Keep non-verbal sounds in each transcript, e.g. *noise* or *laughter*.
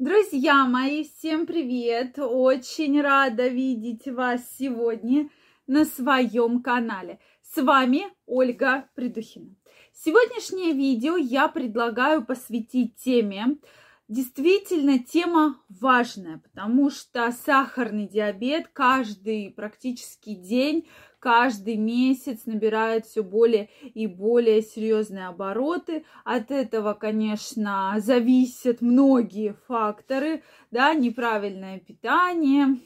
Друзья мои, всем привет! Очень рада видеть вас сегодня на своем канале. С вами Ольга Придухина. Сегодняшнее видео я предлагаю посвятить теме, действительно тема важная, потому что сахарный диабет каждый практически день каждый месяц набирает все более и более серьезные обороты. От этого, конечно, зависят многие факторы, да, неправильное питание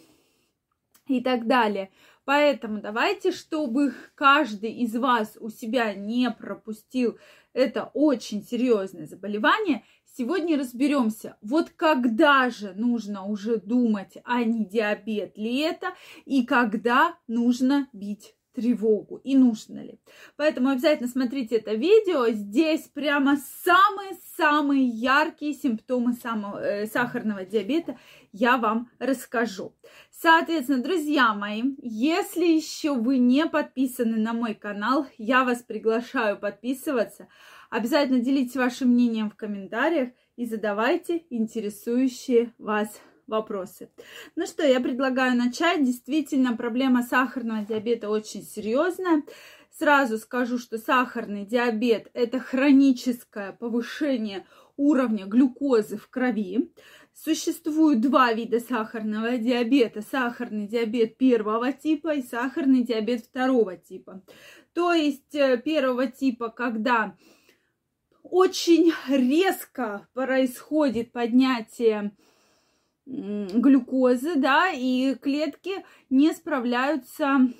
и так далее. Поэтому давайте, чтобы каждый из вас у себя не пропустил это очень серьезное заболевание, Сегодня разберемся, вот когда же нужно уже думать, а не диабет ли это, и когда нужно бить тревогу и нужно ли. Поэтому обязательно смотрите это видео. Здесь прямо самые-самые яркие симптомы самого, э, сахарного диабета я вам расскажу. Соответственно, друзья мои, если еще вы не подписаны на мой канал, я вас приглашаю подписываться. Обязательно делитесь вашим мнением в комментариях и задавайте интересующие вас вопросы. Ну что, я предлагаю начать. Действительно, проблема сахарного диабета очень серьезная. Сразу скажу, что сахарный диабет – это хроническое повышение уровня глюкозы в крови. Существует два вида сахарного диабета. Сахарный диабет первого типа и сахарный диабет второго типа. То есть э, первого типа, когда очень резко происходит поднятие глюкозы, да, и клетки не справляются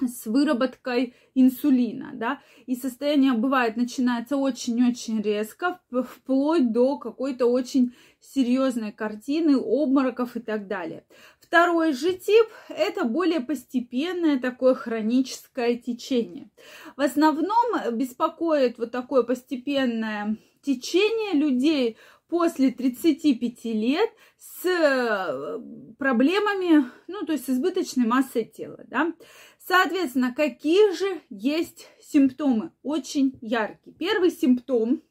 с выработкой инсулина, да, и состояние бывает начинается очень-очень резко, вплоть до какой-то очень серьезной картины, обмороков и так далее. Второй же тип – это более постепенное такое хроническое течение. В основном беспокоит вот такое постепенное течение людей после 35 лет с э, проблемами, ну, то есть с избыточной массой тела, да. Соответственно, какие же есть симптомы? Очень яркие. Первый симптом,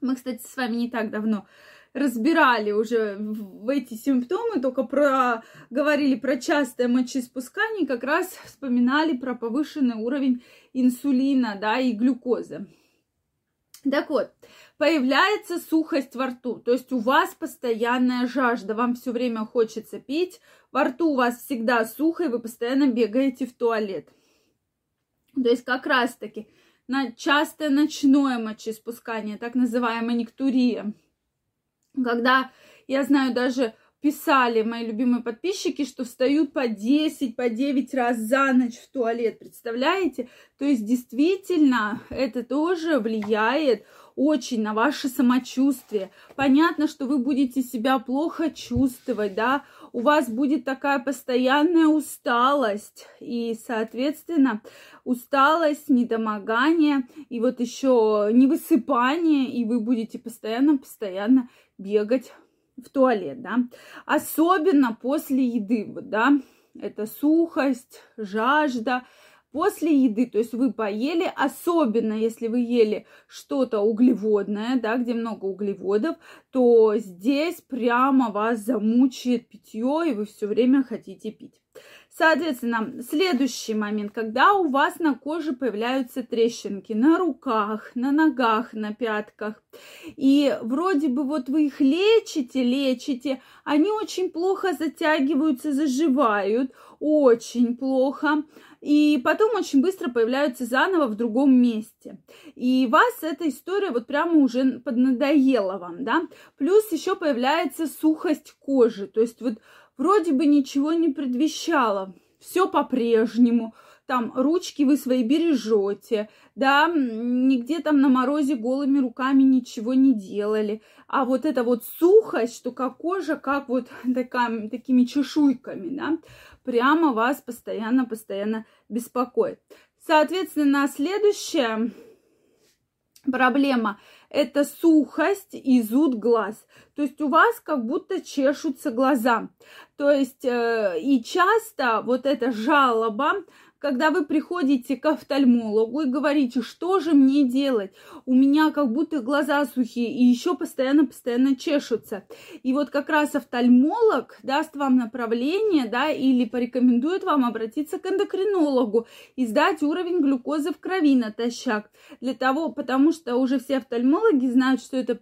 мы, кстати, с вами не так давно разбирали уже в эти симптомы, только про, говорили про частое мочеиспускание, как раз вспоминали про повышенный уровень инсулина, да, и глюкозы. Так вот, появляется сухость во рту, то есть у вас постоянная жажда, вам все время хочется пить, во рту у вас всегда сухо, и вы постоянно бегаете в туалет. То есть как раз-таки на частое ночное мочеиспускание, так называемая нектурия, когда, я знаю, даже писали мои любимые подписчики, что встают по 10, по 9 раз за ночь в туалет, представляете? То есть действительно это тоже влияет очень на ваше самочувствие. Понятно, что вы будете себя плохо чувствовать, да, у вас будет такая постоянная усталость и, соответственно, усталость, недомогание и вот еще невысыпание, и вы будете постоянно-постоянно бегать в туалет, да. Особенно после еды, вот, да, это сухость, жажда, после еды, то есть вы поели, особенно если вы ели что-то углеводное, да, где много углеводов, то здесь прямо вас замучает питье, и вы все время хотите пить. Соответственно, следующий момент, когда у вас на коже появляются трещинки на руках, на ногах, на пятках, и вроде бы вот вы их лечите, лечите, они очень плохо затягиваются, заживают, очень плохо, и потом очень быстро появляются заново в другом месте. И вас эта история вот прямо уже поднадоела вам, да. Плюс еще появляется сухость кожи, то есть вот вроде бы ничего не предвещало, все по-прежнему, там ручки вы свои бережете, да, нигде там на морозе голыми руками ничего не делали. А вот эта вот сухость, что как кожа, как вот *laughs* такая, такими чешуйками, да, прямо вас постоянно-постоянно беспокоит. Соответственно, следующая проблема – это сухость и зуд глаз. То есть у вас как будто чешутся глаза. То есть э, и часто вот эта жалоба когда вы приходите к офтальмологу и говорите, что же мне делать, у меня как будто глаза сухие и еще постоянно-постоянно чешутся. И вот как раз офтальмолог даст вам направление, да, или порекомендует вам обратиться к эндокринологу и сдать уровень глюкозы в крови натощак. Для того, потому что уже все офтальмологи знают, что это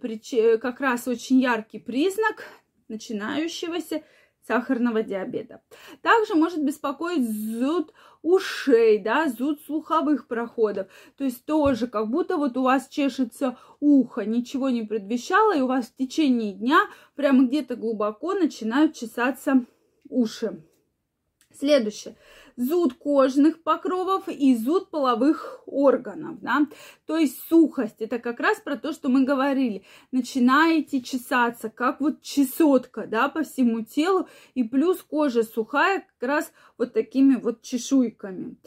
как раз очень яркий признак начинающегося сахарного диабета. Также может беспокоить зуд ушей, да, зуд слуховых проходов. То есть тоже как будто вот у вас чешется ухо, ничего не предвещало, и у вас в течение дня прямо где-то глубоко начинают чесаться уши. Следующее зуд кожных покровов и зуд половых органов, да, то есть сухость, это как раз про то, что мы говорили, начинаете чесаться, как вот чесотка, да, по всему телу, и плюс кожа сухая, как раз вот такими вот чешуйками.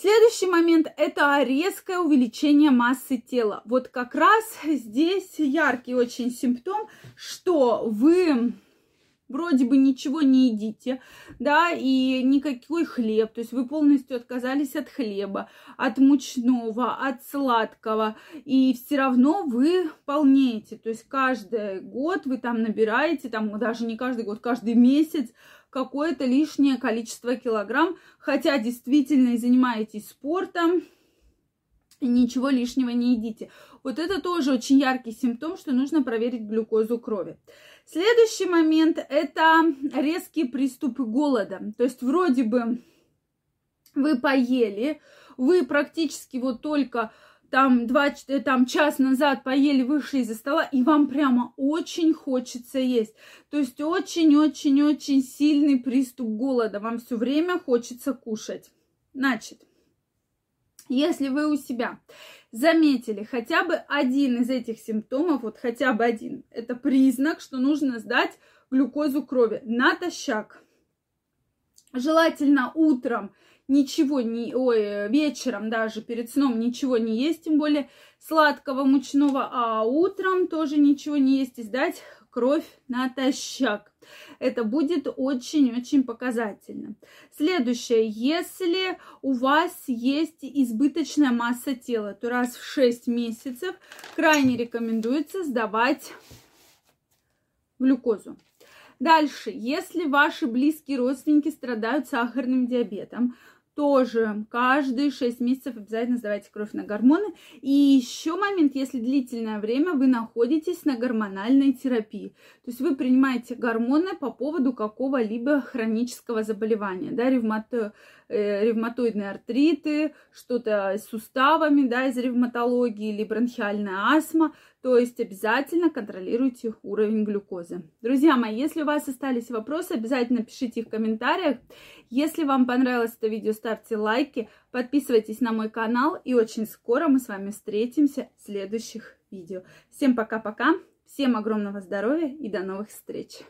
Следующий момент – это резкое увеличение массы тела. Вот как раз здесь яркий очень симптом, что вы вроде бы ничего не едите, да, и никакой хлеб, то есть вы полностью отказались от хлеба, от мучного, от сладкого, и все равно вы полнеете, то есть каждый год вы там набираете, там даже не каждый год, каждый месяц какое-то лишнее количество килограмм, хотя действительно и занимаетесь спортом, и ничего лишнего не едите. Вот это тоже очень яркий симптом, что нужно проверить глюкозу крови. Следующий момент – это резкие приступы голода. То есть вроде бы вы поели, вы практически вот только там, два, там час назад поели, вышли из-за стола, и вам прямо очень хочется есть. То есть очень-очень-очень сильный приступ голода. Вам все время хочется кушать. Значит, если вы у себя заметили хотя бы один из этих симптомов, вот хотя бы один, это признак, что нужно сдать глюкозу крови натощак. Желательно утром ничего не, ой, вечером даже перед сном ничего не есть, тем более сладкого, мучного, а утром тоже ничего не есть и сдать кровь натощак. Это будет очень-очень показательно. Следующее. Если у вас есть избыточная масса тела, то раз в 6 месяцев крайне рекомендуется сдавать глюкозу. Дальше, если ваши близкие родственники страдают сахарным диабетом, тоже каждые 6 месяцев обязательно сдавайте кровь на гормоны. И еще момент, если длительное время вы находитесь на гормональной терапии. То есть вы принимаете гормоны по поводу какого-либо хронического заболевания, да, ревмато, э, ревматоидные артриты, что-то с суставами, да, из ревматологии или бронхиальная астма. То есть обязательно контролируйте уровень глюкозы. Друзья мои, если у вас остались вопросы, обязательно пишите их в комментариях. Если вам понравилось это видео, ставьте лайки, подписывайтесь на мой канал. И очень скоро мы с вами встретимся в следующих видео. Всем пока-пока, всем огромного здоровья и до новых встреч!